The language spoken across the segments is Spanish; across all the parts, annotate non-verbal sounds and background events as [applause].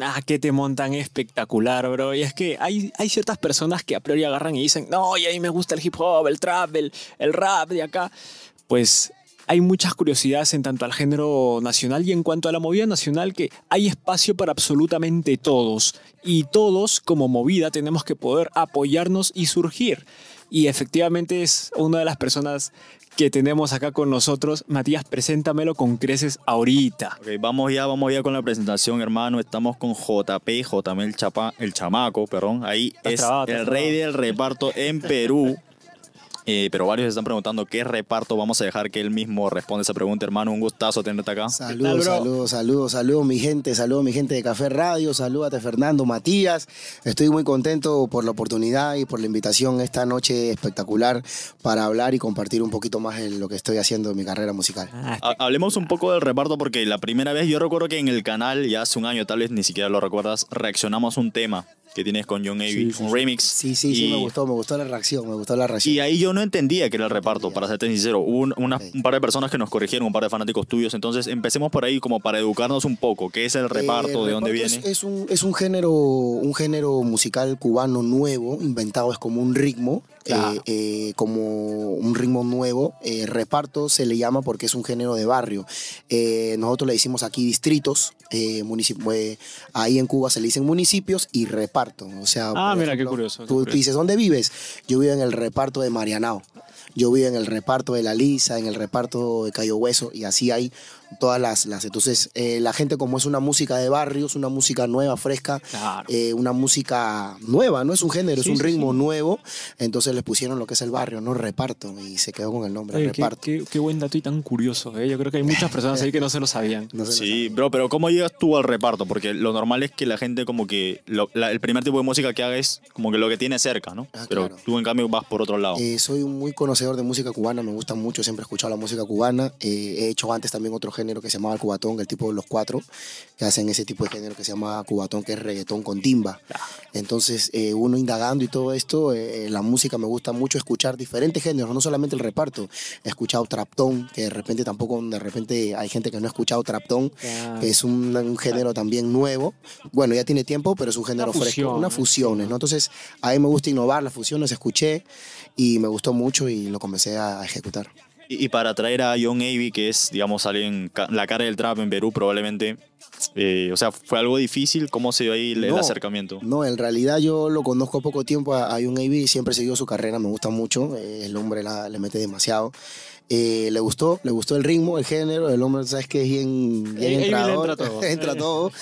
Nah, que te montan espectacular, bro. Y es que hay, hay ciertas personas que a priori agarran y dicen, no, y a mí me gusta el hip hop, el trap, el, el rap de acá. Pues hay muchas curiosidades en tanto al género nacional y en cuanto a la movida nacional que hay espacio para absolutamente todos. Y todos, como movida, tenemos que poder apoyarnos y surgir. Y efectivamente es una de las personas que tenemos acá con nosotros. Matías, preséntamelo con creces ahorita. Ok, vamos ya, vamos ya con la presentación, hermano. Estamos con JP, JM el, chapa, el chamaco, perdón. Ahí es trabado, el rey del reparto en Perú. Eh, pero varios están preguntando qué reparto. Vamos a dejar que él mismo responda esa pregunta, hermano. Un gustazo tenerte acá. Saludos, saludos, saludos, saludos, mi gente, saludos, mi gente de Café Radio, salúdate Fernando, Matías. Estoy muy contento por la oportunidad y por la invitación esta noche espectacular para hablar y compartir un poquito más de lo que estoy haciendo en mi carrera musical. Ah, Ha- Hablemos un poco del reparto porque la primera vez yo recuerdo que en el canal, ya hace un año tal vez ni siquiera lo recuerdas, reaccionamos a un tema que tienes con John Avey, Sí, sí, un sí. remix. Sí, sí, sí, Y- me gustó, me gustó la reacción, me gustó la reacción. Y ahí yo no entendía que era el reparto, para serte sincero. Hubo un, una- un par de personas que nos corrigieron, un par de fanáticos tuyos. Entonces empecemos por ahí como para educarnos un poco. ¿Qué es el reparto? Eh, ¿De dónde reparto viene? Es, es un, es un género, un género musical cubano nuevo, inventado es como un ritmo, Claro. eh, eh, como un ritmo nuevo. Eh, reparto se le llama porque es un género de barrio. Nosotros le decimos aquí distritos, ahí en Cuba se le dicen municipios y reparto. O sea, Ah, mira, qué curioso, Tú, curioso. dices, ¿dónde vives? Yo vivo en el reparto de Marianao. Yo vivo en el reparto de La Lisa, en el reparto de Cayo Hueso, y así hay todas las... las entonces, eh, la gente como es una música de barrios, una música nueva, fresca, Claro. eh, una música nueva, no es un género, Sí, es un ritmo sí. nuevo, entonces les pusieron lo que es el barrio, no reparto, y se quedó con el nombre, Oye, reparto. qué- qué buen dato y tan curioso. ¿eh? Yo creo que hay muchas personas ahí que no se lo sabían. [laughs] No se lo Sí, sabe. bro, pero ¿cómo llegas tú al reparto? Porque lo normal es que la gente como que lo- la- el primer tipo de música que haga es como que lo que tiene cerca, ¿no? Ah, pero claro. tú en cambio vas por otro lado. Eh, soy muy conocedor de música cubana, me gusta mucho, siempre he escuchado la música cubana. Eh, he hecho antes también otro género que se llamaba el cubatón, el tipo de los cuatro, que hacen ese tipo de género que se llama cubatón, que es reggaetón con timba. Entonces, eh, uno indagando y todo esto, eh, la música me gusta mucho escuchar diferentes géneros, no solamente el reparto. He escuchado traptón, que de repente tampoco, de repente hay gente que no ha escuchado traptón, Ya. que es un, un género también nuevo. Bueno, ya tiene tiempo, pero es un género fusión, fresco. Unas ¿no? fusiones, ¿no? Entonces, a mí me gusta innovar, las fusiones, escuché y me gustó mucho y lo comencé a ejecutar. Y, y para traer a John Avey, que es, digamos, alguien, la cara del trap en Perú probablemente, eh, o sea, ¿fue algo difícil? ¿Cómo se dio ahí el, el No, acercamiento? No, en realidad yo lo conozco poco tiempo a, a Young A.B. siempre he seguido su carrera, me gusta mucho, eh, el hombre la- le mete demasiado. Eh, le gustó, le gustó el ritmo, el género, el hombre, sabes que es bien, bien entrador, entra todo. [laughs] entra todo.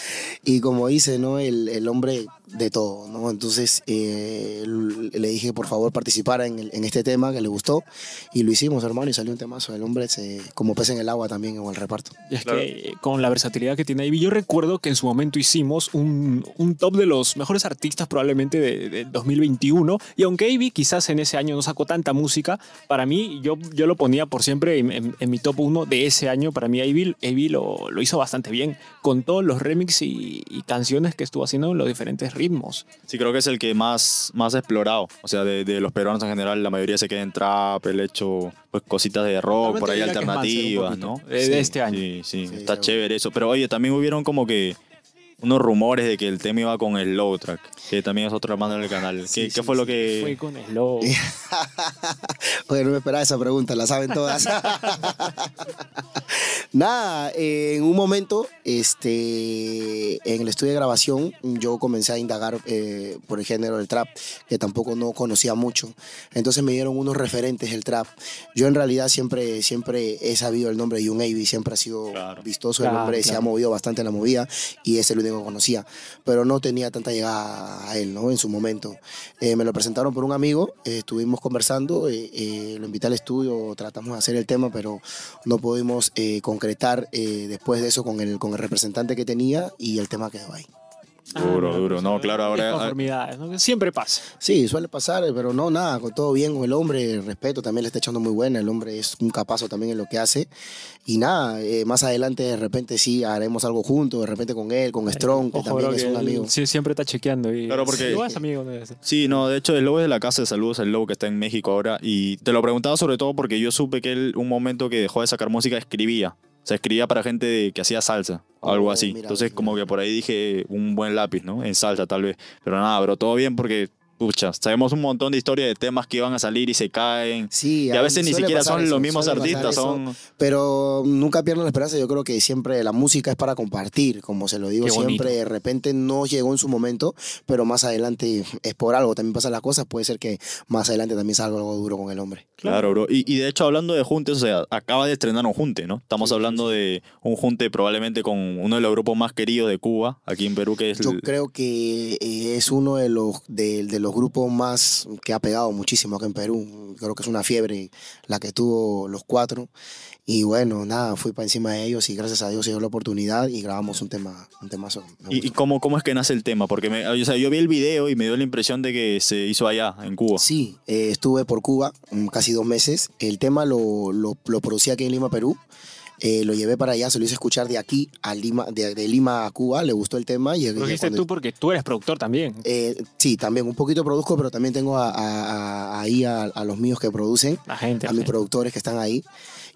Y como dice, ¿no? El, el hombre de todo, ¿no? Entonces eh, le dije, por favor, participara en, el- en este tema que le gustó. Y lo hicimos, hermano, y salió un temazo. El hombre, se, como pez en el agua también, en el reparto. Y es Claro. que con la versatilidad que tiene Ivy, yo recuerdo que en su momento hicimos un, un top de los mejores artistas probablemente de, de 2021. Y aunque Ivy quizás en ese año no sacó tanta música, para mí yo, yo lo ponía por siempre en, en- en mi top 1 de ese año. Para mí Ivy, Ivy lo, lo hizo bastante bien con todos los remix y, y canciones que estuvo haciendo en los diferentes ritmos. Sí, creo que es el que más, más explorado. O sea, de, de los peruanos en general, la mayoría se queda en trap, el hecho, pues cositas de rock, por ahí alternativas, ¿no? de- de este año. Sí, sí, Sí, está chévere eso. Pero oye, también hubieron como que unos rumores de que el tema iba con el low track, que también es otro hermano del canal. ¿Qué, Sí, qué sí, fue lo que...? Fue con Slow. [laughs] Oye, no me esperaba esa pregunta, la saben todas. [laughs] Nada, eh, en un momento, este, en el estudio de grabación, yo comencé a indagar eh, por el género del trap, que tampoco no conocía mucho. Entonces me dieron unos referentes del trap. Yo en realidad siempre, siempre he sabido el nombre de Young Avey, siempre ha sido Claro. vistoso el Claro, hombre, se ha claro. movido bastante en la movida y es el único que conocía, pero no tenía tanta llegada a él, ¿no? En su momento. Eh, me lo presentaron por un amigo, eh, estuvimos conversando, eh, eh, lo invité al estudio, tratamos de hacer el tema, pero no pudimos eh, concretar eh, después de eso con el, con el representante que tenía y el tema quedó ahí. Duro, duro. No, claro, ahora- ¿no? Siempre pasa. Sí, suele pasar, pero no, nada, con todo bien con el hombre, respeto, también le está echando muy buena, el hombre es un capazo también en lo que hace. Y nada, eh, más adelante de repente sí haremos algo juntos, de repente con él, con Strong, que Ojo, también bro, es que un él amigo. sí, siempre está chequeando. Y, Claro, porque- No es amigo, no es. Sí, no, de hecho el lobo es de la casa de saludos, el lobo que está en México ahora. Y te lo preguntaba sobre todo porque yo supe que él, un momento que dejó de sacar música, escribía. O sea, escribía para gente de- que hacía salsa, o algo Oh, así. mira, Entonces, mira. como que por ahí dije un buen lápiz, ¿no? En salsa, tal vez. Pero nada, pero todo bien porque, pucha, sabemos un montón de historias de temas que iban a salir y se caen. Sí, Y a veces ni siquiera son eso, los mismos artistas, eso, son. Pero nunca pierdan la esperanza, yo creo que siempre la música es para compartir, como se lo digo siempre, de repente no llegó en su momento, pero más adelante es por algo, también pasan las cosas, puede ser que más adelante también salga algo duro con el hombre. Claro, bro. Y, y de hecho, hablando de juntes, o sea, acaba de estrenar un junte, ¿no? Estamos hablando de un junte probablemente con uno de los grupos más queridos de Cuba, aquí en Perú, que es. Yo el- creo que eh, es uno de los, de, de los grupos más que ha pegado muchísimo acá en Perú. Creo que es una fiebre la que tuvo los cuatro. Y bueno, nada, fui para encima de ellos y gracias a Dios se dio la oportunidad y grabamos un tema, un temazo. ¿Y, y cómo, cómo es que nace el tema? Porque me, o sea, yo vi el video y me dio la impresión de que se hizo allá, en Cuba. Sí, eh, estuve por Cuba mm, casi dos meses. El tema lo, lo, lo producí aquí en Lima, Perú. Eh, lo llevé para allá, se lo hice escuchar de aquí a Lima, de, de Lima a Cuba, le gustó el tema. Y Lo cuando- tú porque tú eres productor también. Eh, sí, también un poquito produzco, pero también tengo a- a- a- ahí a, a los míos que producen, La gente. a mis productores que están ahí.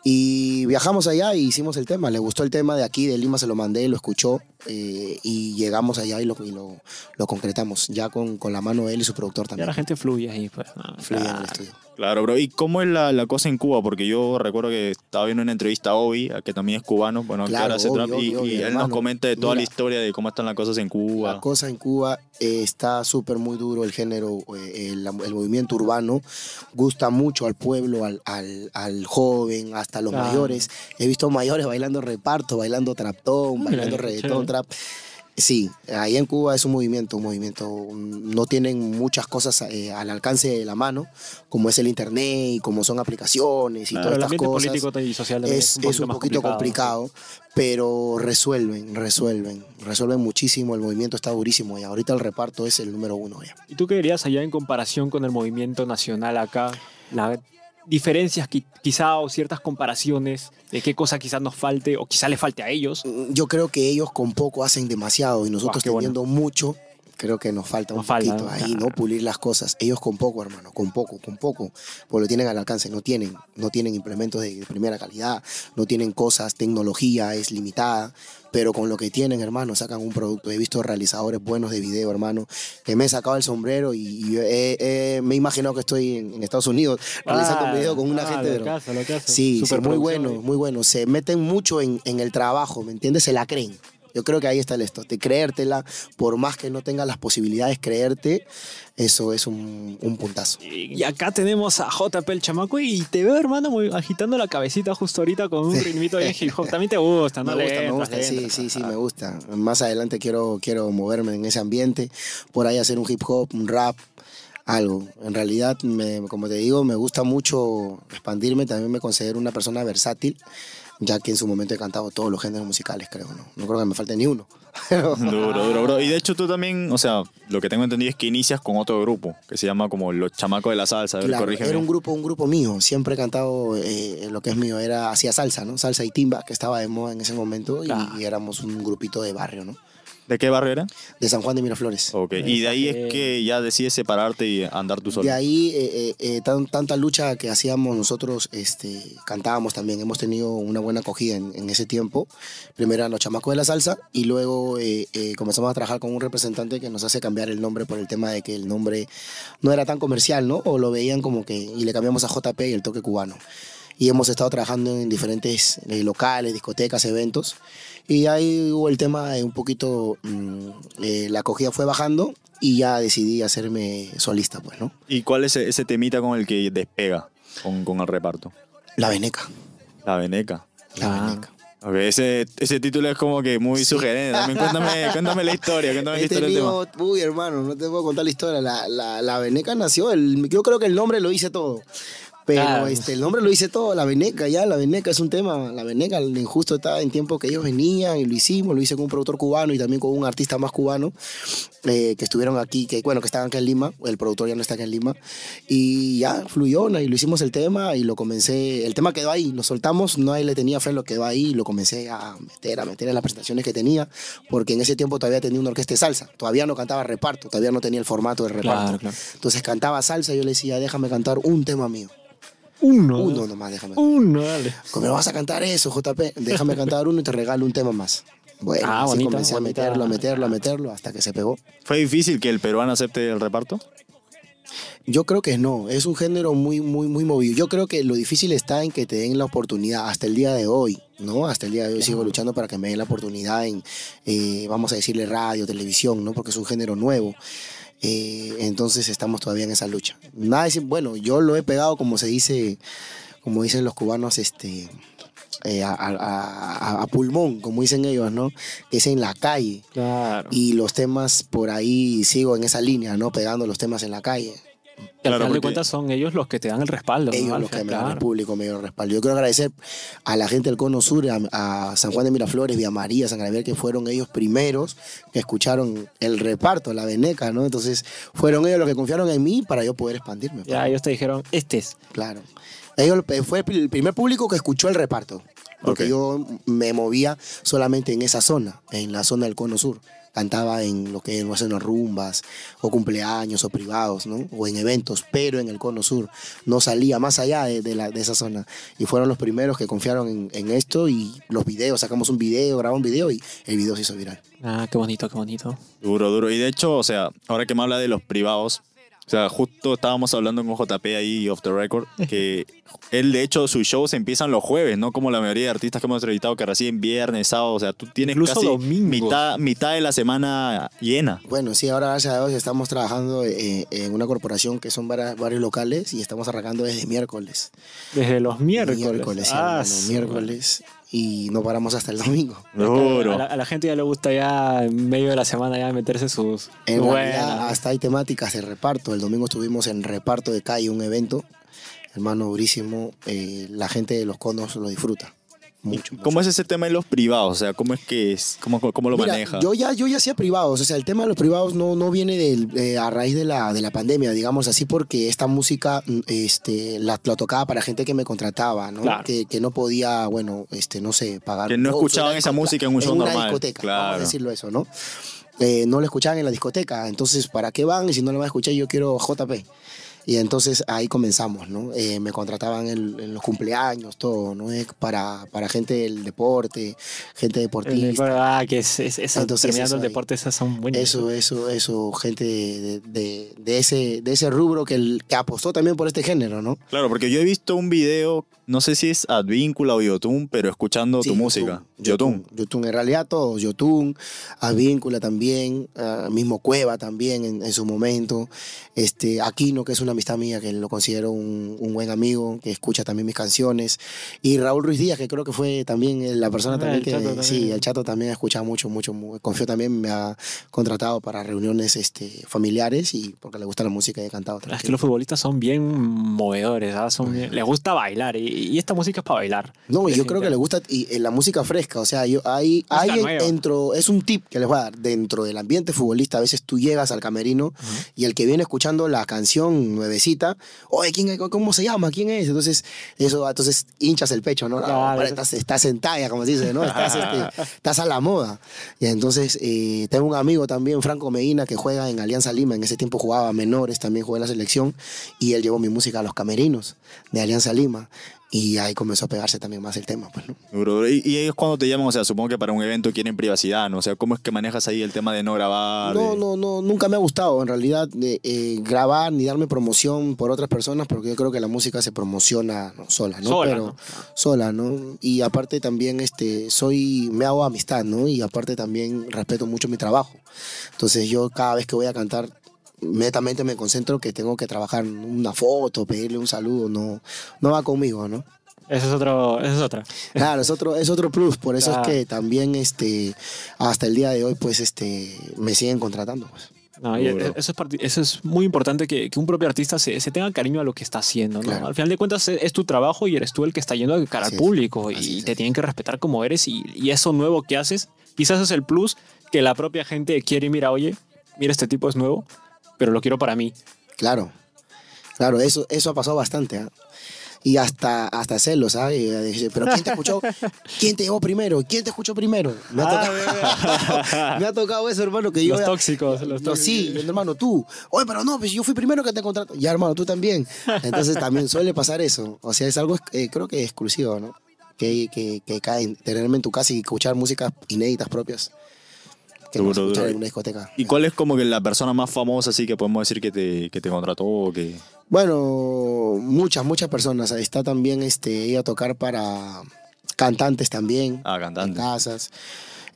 Y viajamos allá y hicimos el tema. Le gustó el tema de aquí, de Lima, se lo mandé, lo escuchó eh, y llegamos allá y lo, y lo, lo concretamos, ya con, con la mano de él y su productor Ya también. la gente fluye ahí, pues. ¿no? Fluye en el Claro. estudio. Claro, bro. ¿Y cómo es la, la cosa en Cuba? Porque yo recuerdo que estaba viendo una entrevista a Obi, a que también es cubano, bueno, que Claro, ahora hace y, él nos comenta de toda la historia de cómo están las cosas en Cuba. La cosa en Cuba eh, está súper muy duro el género, eh, el, el movimiento urbano. Gusta mucho al pueblo, al, al, al joven, hasta los Claro. mayores. He visto mayores bailando reparto, bailando traptón, Mira, bailando reggaetón. Trap. Sí, ahí en Cuba es un movimiento, un movimiento. No tienen muchas cosas eh, al alcance de la mano, como es el internet y como son aplicaciones y Claro, todas el estas cosas político y social es, es un poquito complicado, pero resuelven, resuelven, resuelven muchísimo. El movimiento está durísimo y ahorita el reparto es el número uno ya. ¿Y tú qué dirías allá en comparación con el movimiento nacional acá? Diferencias qui- quizá o ciertas comparaciones de qué cosa quizás nos falte o quizá le falte a ellos. Mm, Yo creo que ellos con poco hacen demasiado y nosotros bueno. teniendo mucho, creo que nos falta un Nos falta, poquito ahí, ¿no? Pulir las cosas. Ellos con poco, hermano, con poco, con poco, pues lo tienen al alcance, no tienen, no tienen implementos de, de primera calidad, no tienen cosas, tecnología es limitada, pero con lo que tienen, hermano, sacan un producto. He visto realizadores buenos de video, hermano, que me he sacado el sombrero y, me he imaginado que estoy en, en Estados Unidos realizando un video con una Ah, gente, lo pero- hace, lo que hace. Sí, sí, muy bueno, muy bueno. Se meten mucho en, en el trabajo, ¿me entiendes? Se la creen. Yo creo que ahí está el esto, de creértela, por más que no tengas las posibilidades, creerte, eso es un, un puntazo. Y acá tenemos a JP el chamaco y te veo, hermano, muy agitando la cabecita justo ahorita con un ritmito de hip hop. También te [laughs] gusta, ¿no? me gusta, me gusta, sí, sí, sí, me gusta. Más adelante quiero, quiero moverme en ese ambiente, por ahí hacer un hip hop, un rap, algo. En realidad, me- como te digo, me gusta mucho expandirme, también me considero una persona versátil, ya que en su momento he cantado todos los géneros musicales, creo, ¿no? No creo que me falte ni uno. [laughs] Duro, duro, bro. Y de hecho tú también, o sea, lo que tengo entendido es que inicias con otro grupo, que se llama como Los Chamacos de la Salsa. Claro, corrígeme. era un grupo, un grupo mío. Siempre he cantado eh, lo que es mío. Era hacía salsa, ¿no? Salsa y timba, que estaba de moda en ese momento. Y, éramos un grupito de barrio, ¿no? ¿De qué barrio era? De San Juan de Miraflores. Ok. Y de ahí es que ya decides separarte y andar tú solo. De ahí, eh, eh, eh, tan- tanta lucha que hacíamos nosotros, este, cantábamos también. Hemos tenido una buena acogida en, en ese tiempo. Primero eran los chamacos de la salsa y luego eh, eh, comenzamos a trabajar con un representante que nos hace cambiar el nombre por el tema de que el nombre no era tan comercial, ¿no? O lo veían como que, y le cambiamos a JP y el toque cubano. Y hemos estado trabajando en diferentes eh, locales, discotecas, eventos. Y ahí hubo el tema de un poquito, mm, eh, la acogida fue bajando y ya decidí hacerme solista, pues, ¿no? ¿Y cuál es ese, ese temita con el que despega con, con el reparto? La Veneca. La Veneca. La Ah. Veneca. Ok, ese, ese título es como que muy sugerente. También cuéntame, [laughs] cuéntame la historia, cuéntame la He historia tenido, uy, hermano, no te puedo contar la historia. La, la, la Veneca nació, el, yo creo que el nombre lo hice todo. Pero Claro. este, el nombre lo dice todo, la Veneca, ya, la Veneca es un tema, la Veneca, el injusto estaba en tiempo que ellos venían y lo hicimos, lo hice con un productor cubano y también con un artista más cubano eh, que estuvieron aquí, que bueno, que estaban acá en Lima, el productor ya no está acá en Lima, y ya fluyó, ¿no? y lo hicimos el tema y lo comencé, el tema quedó ahí, lo soltamos, no ahí le tenía fe, lo quedó ahí y lo comencé a meter, a meter en las presentaciones que tenía, porque en ese tiempo todavía tenía una orquesta de salsa, todavía no cantaba reparto, todavía no tenía el formato de reparto. Claro, claro. Entonces cantaba salsa y yo le decía, déjame cantar un tema mío. Uno. Uno nomás, déjame. Uno, dale. ¿Cómo vas a cantar eso, JP? Déjame cantar uno y te regalo un tema más. Bueno, Ah, así bonita, comencé bonita. a meterlo, a meterlo, a meterlo, hasta que se pegó. ¿Fue difícil que el peruano acepte el reparto? Yo creo que no, es un género muy, muy, muy movido. Yo creo que lo difícil está en que te den la oportunidad hasta el día de hoy, ¿no? Hasta el día de hoy sigo luchando para que me den la oportunidad en, eh, vamos a decirle, radio, televisión, ¿no? Porque es un género nuevo. Eh, entonces estamos todavía en esa lucha. Nada de decir, bueno, yo lo he pegado como se dice, como dicen los cubanos, este, eh, a, a- a- a pulmón, como dicen ellos, ¿no? Que es en la calle. Claro. Y los temas por ahí sigo en esa línea, ¿no? Pegando los temas en la calle. Y al Claro, final de cuentas son ellos los que te dan el respaldo. ¿no, Ellos los que me dan el público, me dan el respaldo. Yo quiero agradecer a la gente del Cono Sur, a, a San Juan de Miraflores, Villa María, San Gabriel, que fueron ellos primeros que escucharon el reparto, la veneca, ¿no? Entonces, fueron ellos los que confiaron en mí para yo poder expandirme. Ya ellos te dijeron, este es. Claro. Ellos eh, fue el primer público que escuchó el reparto. Porque yo me movía solamente en esa zona, en la zona del Cono Sur. Cantaba en lo que no hacen las rumbas, o cumpleaños, o privados, ¿no? O en eventos, pero en el Cono Sur. No salía más allá de, de la- de esa zona. Y fueron los primeros que confiaron en, en esto y los videos. Sacamos un video, grabamos un video y el video se hizo viral. Ah, qué bonito, qué bonito. Duro, duro. Y de hecho, o sea, ahora que me habla de los privados, sea, justo estábamos hablando con JP ahí off the record, que [laughs] él de hecho sus shows empiezan los jueves, no como la mayoría de artistas que hemos entrevistado que reciben viernes, sábado, o sea, tú tienes Incluso casi domingos. mitad, mitad de la semana llena. Bueno, sí, ahora gracias a Dios estamos trabajando eh, en una corporación que son varias- varios locales y estamos arrancando desde miércoles. Desde los miércoles. Miércoles, sí, Ah, miércoles. Y no paramos hasta el domingo. Duro. A la, a la gente ya le gusta ya en medio de la semana ya meterse sus... En realidad, hasta hay temáticas de reparto. El domingo estuvimos en reparto de calle, un evento. Hermano, durísimo. Eh, la gente de los conos lo disfruta. Mucho. mucho. ¿Cómo es ese tema de los privados? O sea, ¿cómo es que es? ¿Cómo, cómo lo Mira, maneja? Yo ya, yo ya hacía privados, o sea, el tema de los privados no, no viene del, eh, a raíz de la, de la pandemia, digamos así, porque esta música mm, este, la, la tocaba para gente que me contrataba, ¿no? Claro. Que, que no podía, bueno, este, no sé, pagar. Que no escuchaban esa en- música en un show una normal, discoteca, vamos a claro. decirlo eso, ¿no? Eh, no lo escuchaban en la discoteca, entonces, ¿para qué van? Y si no lo van a escuchar, yo quiero JP. Y entonces ahí comenzamos, ¿no? Eh, me contrataban en, en los cumpleaños, todo, ¿no? Eh, Para, para gente del deporte, gente deportista. ah, que es, es- Entonces, terminando eso el ahí. deporte, esas son buenas. Eso, eso, eso, gente de, de, de ese, de ese rubro que, el- que apostó también por este género, ¿no? Claro, porque yo he visto un video, no sé si es Advíncula o Yotun, pero escuchando Sí, tu música. Yotun, Yotun. En realidad todos, Yotun, Advíncula también, ah, mismo Cueva también en, en su momento, este, Aquino, que es una amistad mía, que lo considero un, un buen amigo, que escucha también mis canciones, y Raúl Ruiz Díaz, que creo que fue también eh, la persona Ah, también el que, Chato también. sí, el chato también ha escuchado mucho, mucho, mu- confío también, me ha contratado para reuniones este, familiares y porque le gusta la música y he cantado Es que los futbolistas son bien movedores, ¿ah? son bien- les gusta bailar y, y esta música es para bailar. No, y yo creo que le gusta y, eh, la música fresca, o sea, yo hay, hay dentro, es un tip que les voy a dar, dentro del ambiente futbolista, a veces tú llegas al camerino y el que viene escuchando la canción nuevecita, oye, ¿quién? ¿cómo se llama? ¿Quién es? Entonces, eso, entonces hinchas el pecho, ¿no? Claro. hombre, estás, estás en talla, como se dice, ¿no? Estás, este, [laughs] estás a la moda. Y entonces, eh, tengo un amigo también, Franco Medina, que juega en Alianza Lima, en ese tiempo jugaba menores, también jugó en la selección, y él llevó mi música a los camerinos de Alianza Lima. Y ahí comenzó a pegarse también más el tema, pues, ¿no? Y, y ellos cuando te llaman, o sea, supongo que para un evento quieren privacidad, ¿no? O sea, ¿cómo es que manejas ahí el tema de no grabar? No, de- no, no, nunca me ha gustado en realidad de, eh, grabar ni darme promoción por otras personas porque yo creo que la música se promociona no, sola, ¿no? Sola, Pero ¿no? sola, ¿no? Y aparte también este soy me hago amistad, ¿no? Y aparte también respeto mucho mi trabajo. Entonces yo cada vez que voy a cantar netamente me concentro que tengo que trabajar una foto, pedirle un saludo, no no va conmigo, ¿no? Eso es otro, eso es otra. Claro, es otro, es otro plus, por eso Claro. es que también este, hasta el día de hoy, pues, este, me siguen contratando. Pues. No, y eso, es eso es muy importante que, que un propio artista se, se tenga cariño a lo que está haciendo. ¿no? Claro. Al final de cuentas es, es tu trabajo y eres tú el que está yendo de cara al público y es, te tienen que respetar como eres y, y eso nuevo que haces quizás es el plus que la propia gente quiere. Mira, oye, mira, este tipo es nuevo, pero lo quiero para mí. Claro, claro, eso, eso ha pasado bastante. ¿ah? Y hasta, hasta celos, ¿sabes? Y, eh, Pero ¿quién te escuchó? [laughs] ¿Quién te llevó primero? ¿Quién te escuchó primero? Me ha, tocado, [laughs] me ha tocado eso, hermano, que yo... Los tóxicos, los No, tóxicos. sí, hermano, tú. Oye, pero no, pues yo fui primero que te contrato. Ya, hermano, tú también. Entonces también suele pasar eso. O sea, es algo, eh, creo que exclusivo, ¿no? Que, que, que cae en tenerme en tu casa y escuchar músicas inéditas propias. Que no Duro, se escuchan duro. en una discoteca. ¿Y cuál es como que la persona más famosa así que podemos decir que te, que te contrató o que... Bueno, muchas, muchas personas. Está también este, ella a tocar para cantantes también. Ah, cantante. En casas.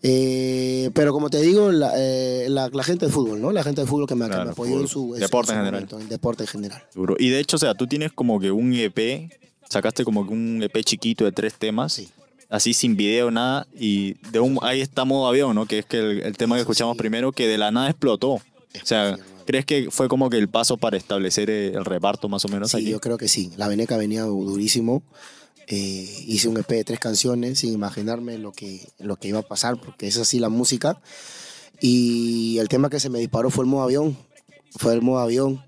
Eh, pero como te digo, la, eh, la- la gente de fútbol, ¿no? La gente de fútbol que me, que Claro, me apoyó en su, en Deporte su en general. momento, en deporte en general. Duro. Y de hecho, o sea, tú tienes como que un EP, sacaste como que un EP chiquito de tres temas, Sí. Así sin video, nada, y de un, ahí está modo avión, ¿no? Que es que el, el tema que escuchamos primero, que de la nada explotó. O sea. ¿crees que fue como que el paso para establecer eh, el reparto más o menos Sí, aquí? yo creo que sí. La Veneca venía du- durísimo. Eh, hice un EP de tres canciones sin imaginarme lo que, lo que iba a pasar, porque es así la música. Y el tema que se me disparó fue el modo avión. Fue el modo avión.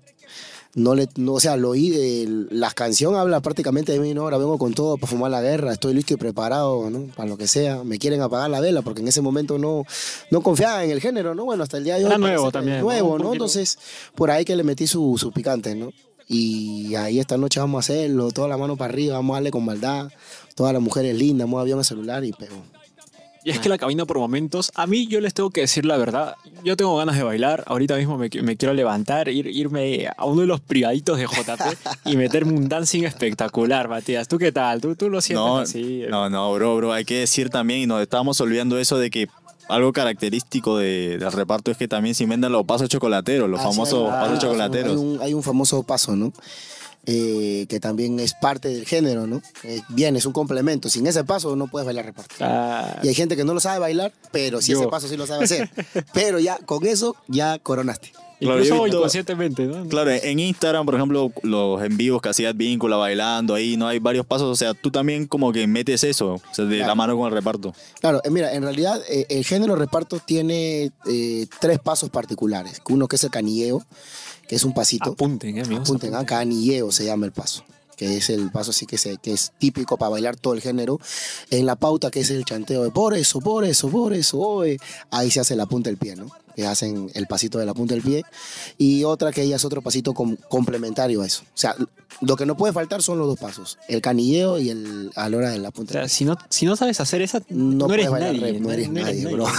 No le, no, o sea, lo oí, eh, la canción habla prácticamente de mí, ¿no? Ahora vengo con todo para fumar la guerra, estoy listo y preparado, ¿no? Para lo que sea. Me quieren apagar la vela porque en ese momento no, no confiaba en el género, ¿no? Bueno, hasta el día de hoy. Era nuevo también. Nuevo, ¿no? Entonces, por ahí que le metí su, su picante, ¿no? Y ahí esta noche vamos a hacerlo, toda la mano para arriba, vamos a darle con maldad. Todas las mujeres lindas, modo avión el celular y pegó. Y es que la cabina por momentos, a mí yo les tengo que decir la verdad, yo tengo ganas de bailar, ahorita mismo me, me quiero levantar, ir, irme a uno de los privaditos de JP y meterme un dancing espectacular, Matías. ¿Tú qué tal? ¿Tú, tú lo sientes No, así? no, no, bro, bro, hay que decir también, y nos estábamos olvidando eso de que algo característico de- del reparto es que también se inventan los pasos chocolateros, los Ah, sí, famosos pasos chocolateros. Hay un, hay un famoso paso, ¿no? Eh, que también es parte del género, ¿no? Eh, bien, es un complemento. Sin ese paso no puedes bailar reparto. Ah, Y hay gente que no lo sabe bailar, pero sí Yo. ese paso sí lo sabe hacer. [laughs] pero ya, con eso, ya coronaste. Claro, incluso visto- inconscientemente, ¿no? Claro, en Instagram, por ejemplo, los en vivos que hacías víncula bailando ahí, no hay varios pasos, o sea, tú también como que metes eso, o sea, de la Claro. mano con el reparto. Claro, eh, mira, en realidad eh, el género reparto tiene eh, tres pasos particulares. Uno que es el canilleo, que es un pasito. Apunten, eh, amigos. Apunten, ah, canilleo se llama el paso, que es el paso así que, se, que es típico para bailar todo el género. En la pauta que es el chanteo de por eso, por eso, por eso, oe, ahí se hace la punta del pie, ¿no? Que hacen el pasito de la punta del pie. Y otra que ella es otro pasito com- complementario a eso. O sea, lo que no puede faltar son los dos pasos, el canilleo y el a la hora de la O punta sea, del pie. si no, si no sabes hacer esa, No, no, eres puedes bailar nadie. rap, no eres nadie, bro. [laughs]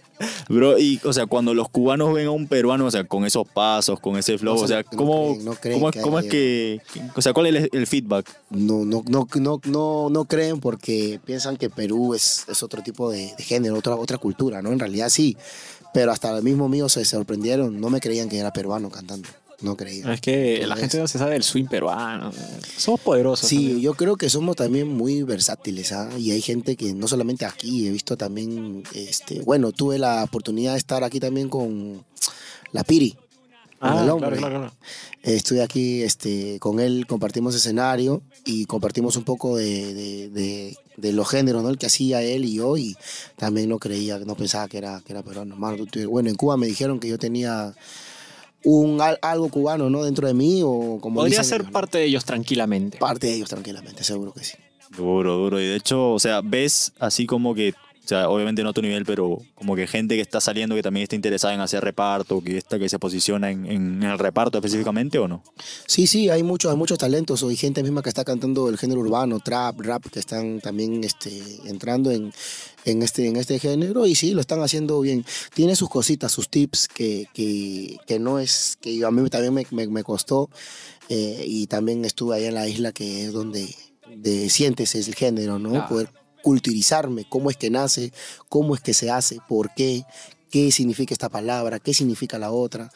[laughs] Bro, y o sea, cuando los cubanos ven a un peruano, o sea, con esos pasos, con ese flow, No o sea, no ¿cómo, creen, no creen cómo, es- que cómo es haya que, o sea, cuál es el, el feedback? no, no, no, no, no, no creen porque piensan que Perú es, es otro tipo de, de género, otra, otra cultura, ¿no? En realidad sí, pero hasta el mismo mío se sorprendieron, no me creían que era peruano cantando, no creían. Es que la gente no se sabe del swing peruano. Somos poderosos. Sí, yo creo que somos también muy versátiles, ¿ah? Y hay gente que no solamente aquí, he visto también, este, bueno, tuve la oportunidad de estar aquí también con la Piri. Ah, el hombre. claro, claro. Estuve aquí este, con él, compartimos escenario y compartimos un poco de, de- de- de los géneros, ¿no? El que hacía él y yo, y también no creía, no pensaba que era, que era peruano. Bueno, en Cuba me dijeron que yo tenía un, al- algo cubano, ¿no? Dentro de mí, o como Podría dicen, ser ¿no? parte de ellos tranquilamente. parte de ellos tranquilamente, seguro que sí. Duro, duro. Y de hecho, o sea, ves así como que, o sea, obviamente no a tu nivel, pero como que gente que está saliendo que también está interesada en hacer reparto, que está que se posiciona en, en el reparto específicamente o no. Sí, sí, hay muchos, hay muchos talentos. Hay gente misma que está cantando el género urbano, trap, rap, que están también este, entrando en, en, este, en este género y sí, lo están haciendo bien. Tiene sus cositas, sus tips que, que, que no es, que a mí también me, me, me costó. eh, y también estuve ahí en la isla que es donde de, sientes el género, ¿no? Claro. Poder culturizarme, cómo es que nace, cómo es que se hace, por qué, qué significa esta palabra, qué significa la otra.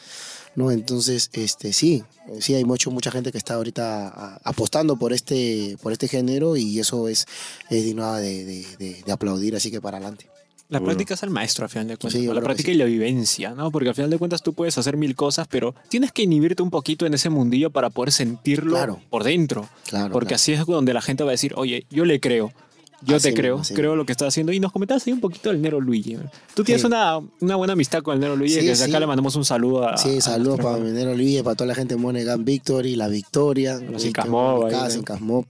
¿no? Entonces, este, sí, sí hay mucho, mucha gente que está ahorita a- apostando por este, por este género y eso es, es digno de, de- de- de aplaudir, así que para adelante. La Seguro. práctica es el maestro, al final de cuentas. Sí, la práctica sí. y la vivencia, ¿no? Porque al final de cuentas tú puedes hacer mil cosas, pero tienes que inhibirte un poquito en ese mundillo para poder sentirlo Claro. por dentro. Claro, Porque claro. así es donde la gente va a decir, oye, yo le creo. Yo Así te creo, mismo, creo lo que estás haciendo. Y nos comentabas ahí un poquito del Nero Luigi. Tú tienes Sí. una, una buena amistad con el Nero Luigi, Sí, que desde sí. acá le mandamos un saludo a. Sí, saludos para hermano. Minero Luis, para toda la gente de Monegan Victory, La Victoria. Los eh, Incas que- Mob ahí, Cas, ¿no? Incas Mob.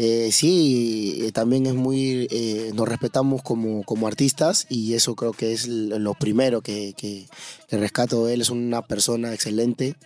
Eh, sí, eh, también es muy, eh, nos respetamos como, como artistas y eso creo que es lo primero que, que, que rescato de él. Es una persona excelente,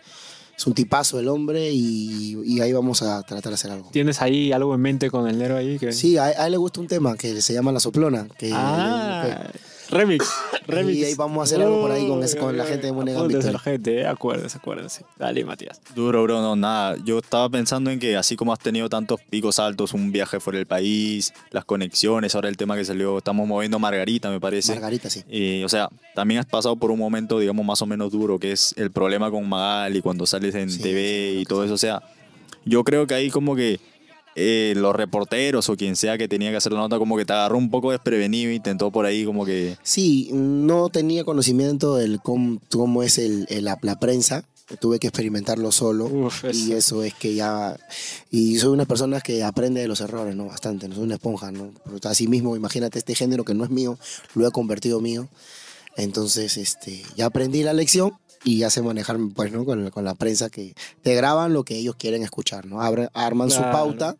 es un tipazo el hombre y, y ahí vamos a tratar de hacer algo. ¿Tienes ahí algo en mente con el Nero ahí? Que... Sí, a, a él le gusta un tema que se llama La Soplona. Que, Ah, remix. [coughs] remix. Y ahí vamos a hacer algo por ahí con ese- con la gente de Monegan Victory. la gente, eh, acuérdense, acuérdense. Dale, Matías. Duro, bro, no, nada. Yo estaba pensando en que así como has tenido tantos picos altos, un viaje fuera del país, las conexiones, ahora el tema que salió, estamos moviendo Margarita, me parece. Margarita, sí. Y, o sea, también has pasado por un momento, digamos, más o menos duro, que es el problema con Magali cuando sales en Sí, TV sí, y todo eso. O sea, yo creo que ahí como que eh, los reporteros o quien sea que tenía que hacer la nota, como que te agarró un poco desprevenido e intentó por ahí como que... Sí, no tenía conocimiento del cómo, cómo es el, el- la, la prensa. Tuve que experimentarlo solo. Uf, y eso es que ya... Y soy una persona que aprende de los errores, ¿no? Bastante. No soy una esponja, ¿no? Pero así mismo, imagínate, este género que no es mío, lo he convertido mío. Entonces, este, ya aprendí la lección y ya sé manejarme, pues, ¿no? Con, con la prensa que te graban lo que ellos quieren escuchar, ¿no? Arman su Claro. pauta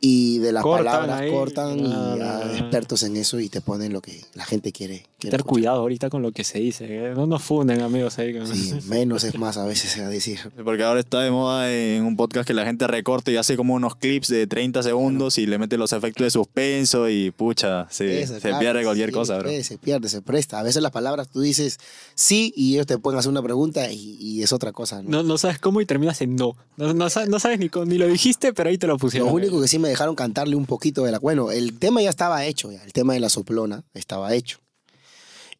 y de las Cortan palabras ahí. cortan y ah, expertos en eso y te ponen lo que la gente quiere. quiere Tener cuidado ahorita con lo que se dice. eh. No nos funden, amigos. Ahí, con- Sí, [laughs] menos es más a veces se va a decir. Porque ahora está de moda en un podcast que la gente recorta y hace como unos clips de 30 segundos y le mete los efectos de suspenso y pucha, se, Eso, se claro, pierde cualquier sí, cosa, bro. Se pierde, se presta. A veces las palabras tú dices sí y ellos te pueden hacer una pregunta y, y es otra cosa. ¿no? No, no sabes cómo y terminas en no. No, no sabes, no sabes ni, ni lo dijiste, pero ahí te lo Lo pusieron. único que sí me dejaron cantarle un poquito de la... Bueno, el tema ya estaba hecho, ya, el tema de la soplona estaba hecho.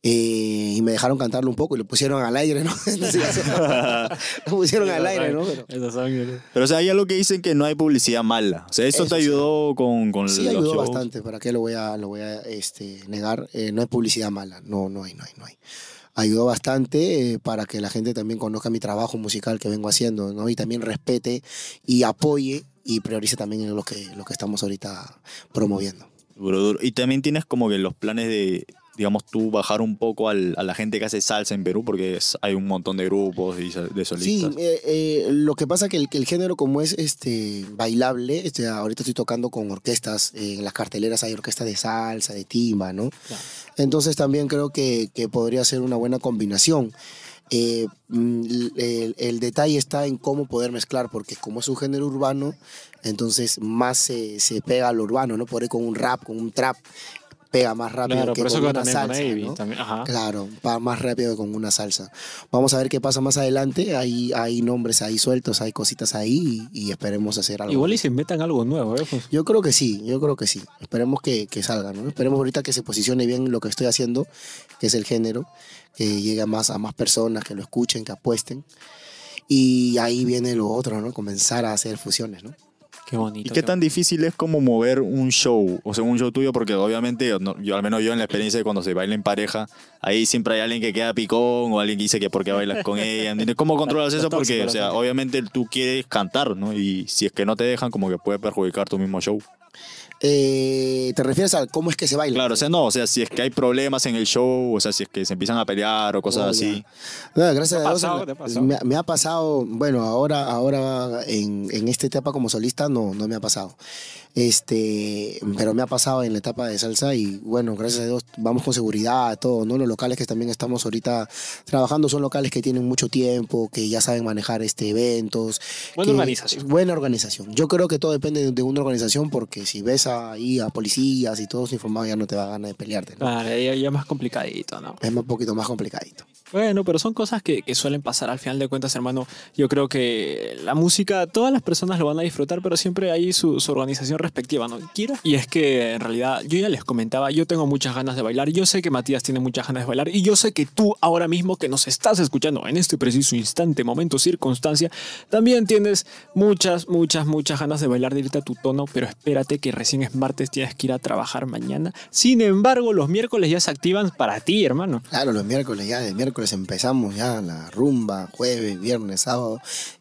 Eh, y me dejaron cantarle un poco y lo pusieron al aire, ¿no? [laughs] [laughs] Lo pusieron al aire, ¿no? Pero, Pero o sea, hay algo que dicen que no hay publicidad mala. O sea, eso, Eso te sí. ayudó con, con sí los ayudó shows. bastante. ¿Para qué lo voy a, lo voy a este, negar? Eh, no hay publicidad mala. No, no hay, no hay, no hay. Ayudó bastante eh, para que la gente también conozca mi trabajo musical que vengo haciendo, ¿no? Y también respete y apoye y priorice también lo que, lo que estamos ahorita promoviendo. Y también tienes como que los planes de, digamos, tú bajar un poco al- a la gente que hace salsa en Perú, porque es- hay un montón de grupos y de Sí, solistas. eh, eh, lo que pasa que el, que el género como es este bailable, este, ahorita estoy tocando con orquestas, eh, en las carteleras hay orquestas de salsa, de timba, ¿no? Claro. Entonces también creo que, que podría ser una buena combinación. Eh, mm, el, el detalle está en cómo poder mezclar, porque como es un género urbano, entonces más se, se pega al urbano, ¿no? Por ahí con un rap, con un trap, pega más rápido Claro, que por eso con una también con salsa, Avi. ¿no? también, ajá. Claro, va más rápido que con una salsa. Vamos a ver qué pasa más adelante. Hay, hay nombres ahí sueltos, hay cositas ahí y, y esperemos hacer algo. Igual y se inventan algo nuevo, ¿eh? Pues, Yo creo que sí, yo creo que sí. Esperemos que, que salga, ¿no? Esperemos ahorita que se posicione bien lo que estoy haciendo, que es el género, que llegue más, a más personas, que lo escuchen, que apuesten. Y ahí viene lo otro, ¿no? Comenzar a hacer fusiones, ¿no? Qué bonito. ¿Y qué tan difícil es como mover un show? O sea, un show tuyo, porque obviamente, yo al menos yo en la experiencia de cuando se baila en pareja, ahí siempre hay alguien que queda picón o alguien que dice que por qué bailas con ella. ¿Cómo controlas eso? Porque, o sea, obviamente tú quieres cantar, ¿no? Y si es que no te dejan, como que puede perjudicar tu mismo show. Eh, ¿Te refieres a cómo es que se baila? Claro, o sea, no, o sea, si es que hay problemas en el show, o sea, si es que se empiezan a pelear o cosas Oh, así. No, gracias ¿Te a Dios. pasado? Me, me ha pasado, bueno, ahora, ahora en, en esta etapa como solista no, no me ha pasado. Este, pero me ha pasado en la etapa de salsa y bueno, gracias a Dios vamos con seguridad, todo, ¿no? Los locales que también estamos ahorita trabajando son locales que tienen mucho tiempo, que ya saben manejar este eventos. Buena que- organización. Buena organización. Yo creo que todo depende de, de una organización porque si ves ahí a policías y todos informados ya no te va a ganar de pelearte, ¿no? Claro, ya, ya más complicadito, ¿no? Es un poquito más complicadito. Bueno, pero son cosas que, que suelen pasar al final de cuentas, hermano. Yo creo que la música, todas las personas lo van a disfrutar, pero siempre hay su, su organización respectiva, ¿no? Quiero. Y es que en realidad, yo ya les comentaba, yo tengo muchas ganas de bailar. Yo sé que Matías tiene muchas ganas de bailar. Y yo sé que tú, ahora mismo que nos estás escuchando en este preciso instante, momento, circunstancia, también tienes muchas, muchas, muchas ganas de bailar de irte a tu tono, pero espérate que recién es martes, tienes que ir a trabajar mañana. Sin embargo, los miércoles ya se activan para ti, hermano. Claro, los miércoles ya, de miércoles empezamos ya la rumba, jueves, viernes, sábado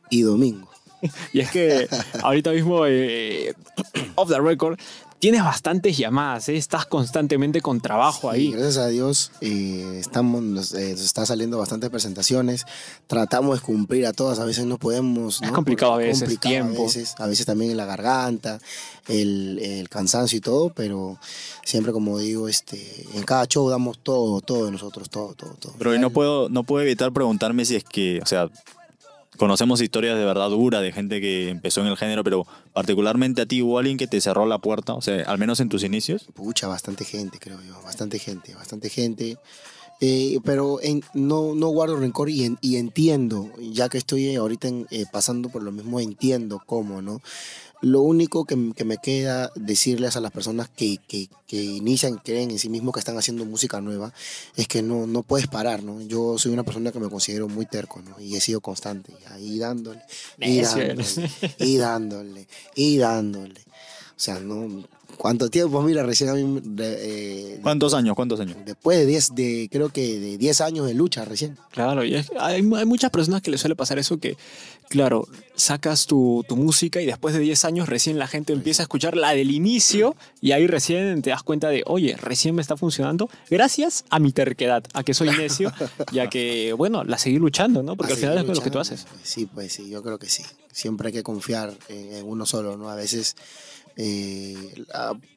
y domingo. [laughs] Y es que [laughs] ahorita mismo, eh, [clears throat] off the record, tienes bastantes llamadas, ¿eh? estás constantemente con trabajo ahí. gracias a Dios eh, estamos, nos, eh, nos está saliendo bastantes presentaciones. Tratamos de cumplir a todas, a veces no podemos. Es ¿no? complicado a veces, complicado tiempo. A veces, a veces también en la garganta, el, el cansancio y todo, pero siempre como digo, este, en cada show damos todo, todo de nosotros, todo, todo, todo. Pero no puedo, no puedo evitar preguntarme si es que, o sea, conocemos historias de verdad dura de gente que empezó en el género, pero particularmente a ti hubo alguien que te cerró la puerta, o sea, al menos en tus inicios. Pucha, bastante gente, creo yo. Bastante gente, bastante gente. Eh, pero no guardo rencor y, en- y entiendo, ya que estoy ahorita en- eh, pasando por lo mismo, entiendo cómo, ¿no? Lo único que, que me queda decirles a las personas que, que, que inician, creen en sí mismos que están haciendo música nueva, es que no, no puedes parar, ¿no? Yo soy una persona que me considero muy terco, ¿no? Y he sido constante, y ahí dándole, y dándole, y dándole, y dándole. O sea, no... ¿Cuánto tiempo? Mira, recién a mí... eh, ¿Cuántos años? ¿Cuántos años? Después de 10, de, creo que de 10 años de lucha recién. Claro, y es hay, hay muchas personas que les suele pasar eso que, claro, sacas tu, tu música y después de 10 años recién la gente empieza a escuchar la del inicio y ahí recién te das cuenta de, oye, recién me está funcionando gracias a mi terquedad, a que soy necio [laughs] y a que, bueno, la seguí luchando, ¿no? Porque al final es luchando, lo que tú haces. Sí, pues sí, yo creo que sí. Siempre hay que confiar en, en uno solo, ¿no? A veces eh,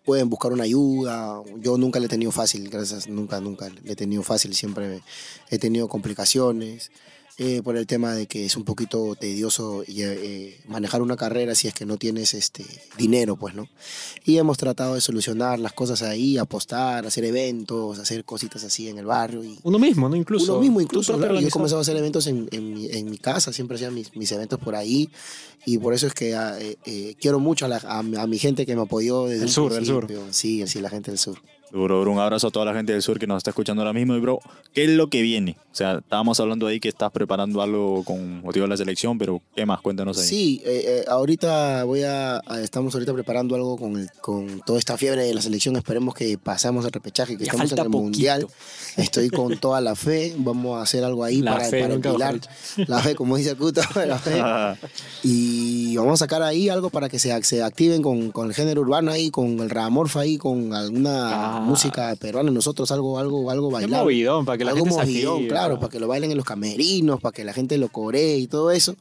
pueden buscar una ayuda. Yo nunca le he tenido fácil, gracias, nunca, nunca le he tenido fácil. Siempre he tenido complicaciones. Eh, por el tema de que es un poquito tedioso eh, manejar una carrera si es que no tienes este dinero, pues, ¿no? Y hemos tratado de solucionar las cosas ahí, apostar, hacer eventos, hacer cositas así en el barrio y, Uno mismo, ¿no? Incluso. uno mismo incluso. claro, yo he comenzado a hacer eventos en, en mi, en mi casa, siempre hacía mis, mis eventos por ahí. Y por eso es que ah, eh, eh, quiero mucho a, la- a mi- a mi gente que me apoyó desde un sur, del sur. Sí, sí, la gente del sur. Duro, bro, un abrazo a toda la gente del sur que nos está escuchando ahora mismo. Y, bro, ¿qué es lo que viene? O sea, estábamos hablando ahí que estás preparando algo con motivo de la selección, pero ¿qué más? Cuéntanos ahí. Sí, eh, eh, ahorita voy a, a- estamos ahorita preparando algo con, el- con toda esta fiebre de la selección. Esperemos que pasemos el repechaje, que Ya estamos en el poquito. mundial. Estoy con toda la fe. Vamos a hacer algo ahí La para, fe, para empilar. La fe, como dice Cuto, [laughs] la fe. Ah, [laughs] Y vamos a sacar ahí algo para que se, se activen con, con el género urbano ahí, con el Ramorfa ahí, con alguna Ah. Música peruana. Nosotros algo, algo, algo bailable. movidón, para que la algo gente se movidón, active, claro, para que lo bailen en los camerinos, para que la gente lo coree y todo eso.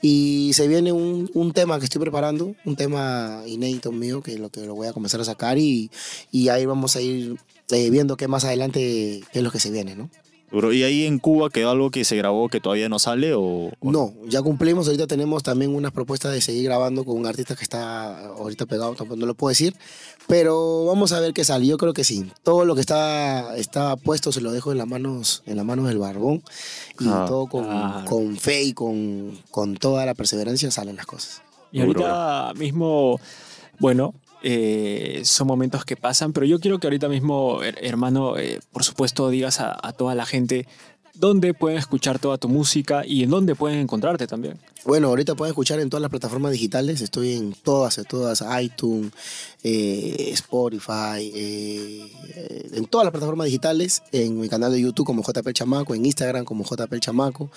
Y se viene un, un tema que estoy preparando, un tema inédito mío, que lo que lo voy a comenzar a sacar y, y ahí vamos a ir eh, viendo qué más adelante, qué es lo que se viene, ¿no? Bro, ¿y ahí en Cuba quedó algo que se grabó que todavía no sale o...? o- No, ya cumplimos. Ahorita tenemos también unas propuestas de seguir grabando con un artista que está ahorita pegado, tampoco no lo puedo decir. Pero vamos a ver qué sale. Yo creo que sí. Todo lo que está, está puesto se lo dejo en las manos, en las manos del barbón. Y Ah, todo con, claro. con fe y con, con toda la perseverancia salen las cosas. Y Duro, ahorita mismo, bueno, eh, son momentos que pasan, pero yo quiero que ahorita mismo, her- hermano, eh, por supuesto, digas a, a toda la gente dónde pueden escuchar toda tu música y en dónde pueden encontrarte también. Bueno, ahorita pueden escuchar en todas las plataformas digitales. Estoy en todas, en todas, iTunes, eh, Spotify, eh, en todas las plataformas digitales. En mi canal de YouTube como JP El Chamaco, en Instagram como JP El Chamaco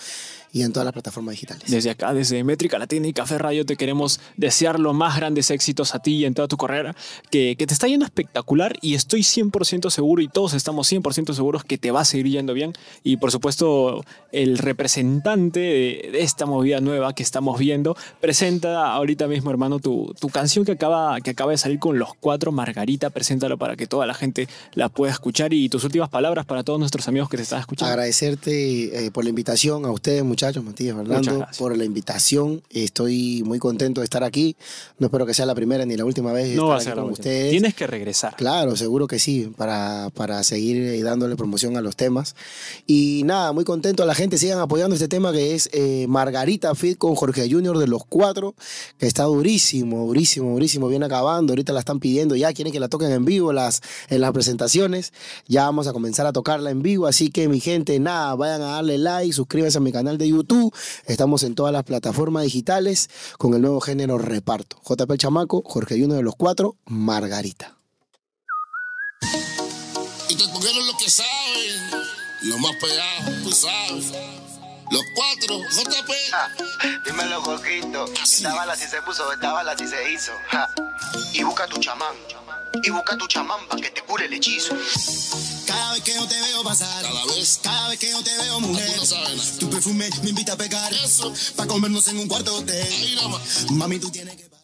y en todas las plataformas digitales. Desde acá, desde Métrica Latina y Café Radio, te queremos desear los más grandes éxitos a ti y en toda tu carrera, que, que te está yendo espectacular y estoy 100% seguro y todos estamos 100% seguros que te va a seguir yendo bien. Y por supuesto, el representante de esta movida nueva que estamos viendo, presenta ahorita mismo, hermano, tu, tu canción que acaba, que acaba de salir con los cuatro, Margarita, preséntalo para que toda la gente la pueda escuchar y tus últimas palabras para todos nuestros amigos que te están escuchando. Agradecerte eh, por la invitación a ustedes, muchachos, Matías, Fernando, gracias. por la invitación. Estoy muy contento de estar aquí. No espero que sea la primera ni la última vez de no va a estar ser aquí con ustedes. Tienes que regresar. Claro, seguro que sí, para, para seguir eh, dándole promoción a los temas. Y nada, muy contento a la gente, sigan apoyando este tema que es eh, Margarita Fit con Jorge Junior de los cuatro, que está durísimo, durísimo, durísimo, viene acabando. Ahorita la están pidiendo ya, quieren que la toquen en vivo las, en las presentaciones. Ya vamos a comenzar a tocarla en vivo, así que mi gente, nada, vayan a darle like, suscríbanse a mi canal de YouTube. Estamos en todas las plataformas digitales con el nuevo género reparto. JP el Chamaco, Jorge Junior de los cuatro, Margarita. Y te lo que saben, lo más pegado, tú sabes. Los cuatro, JP. Dímelo, Jorgito. Así. Esta bala si se puso, esta bala si se hizo. Ja. Y busca tu chamán. Y busca tu chamán para que te cure el hechizo. Cada vez que yo te veo pasar, Cada vez. cada vez que yo te veo mujer, no tu perfume me invita a pecar, Eso. pa' comernos en un cuarto hotel. Ahí nada más. Mami, tú tienes que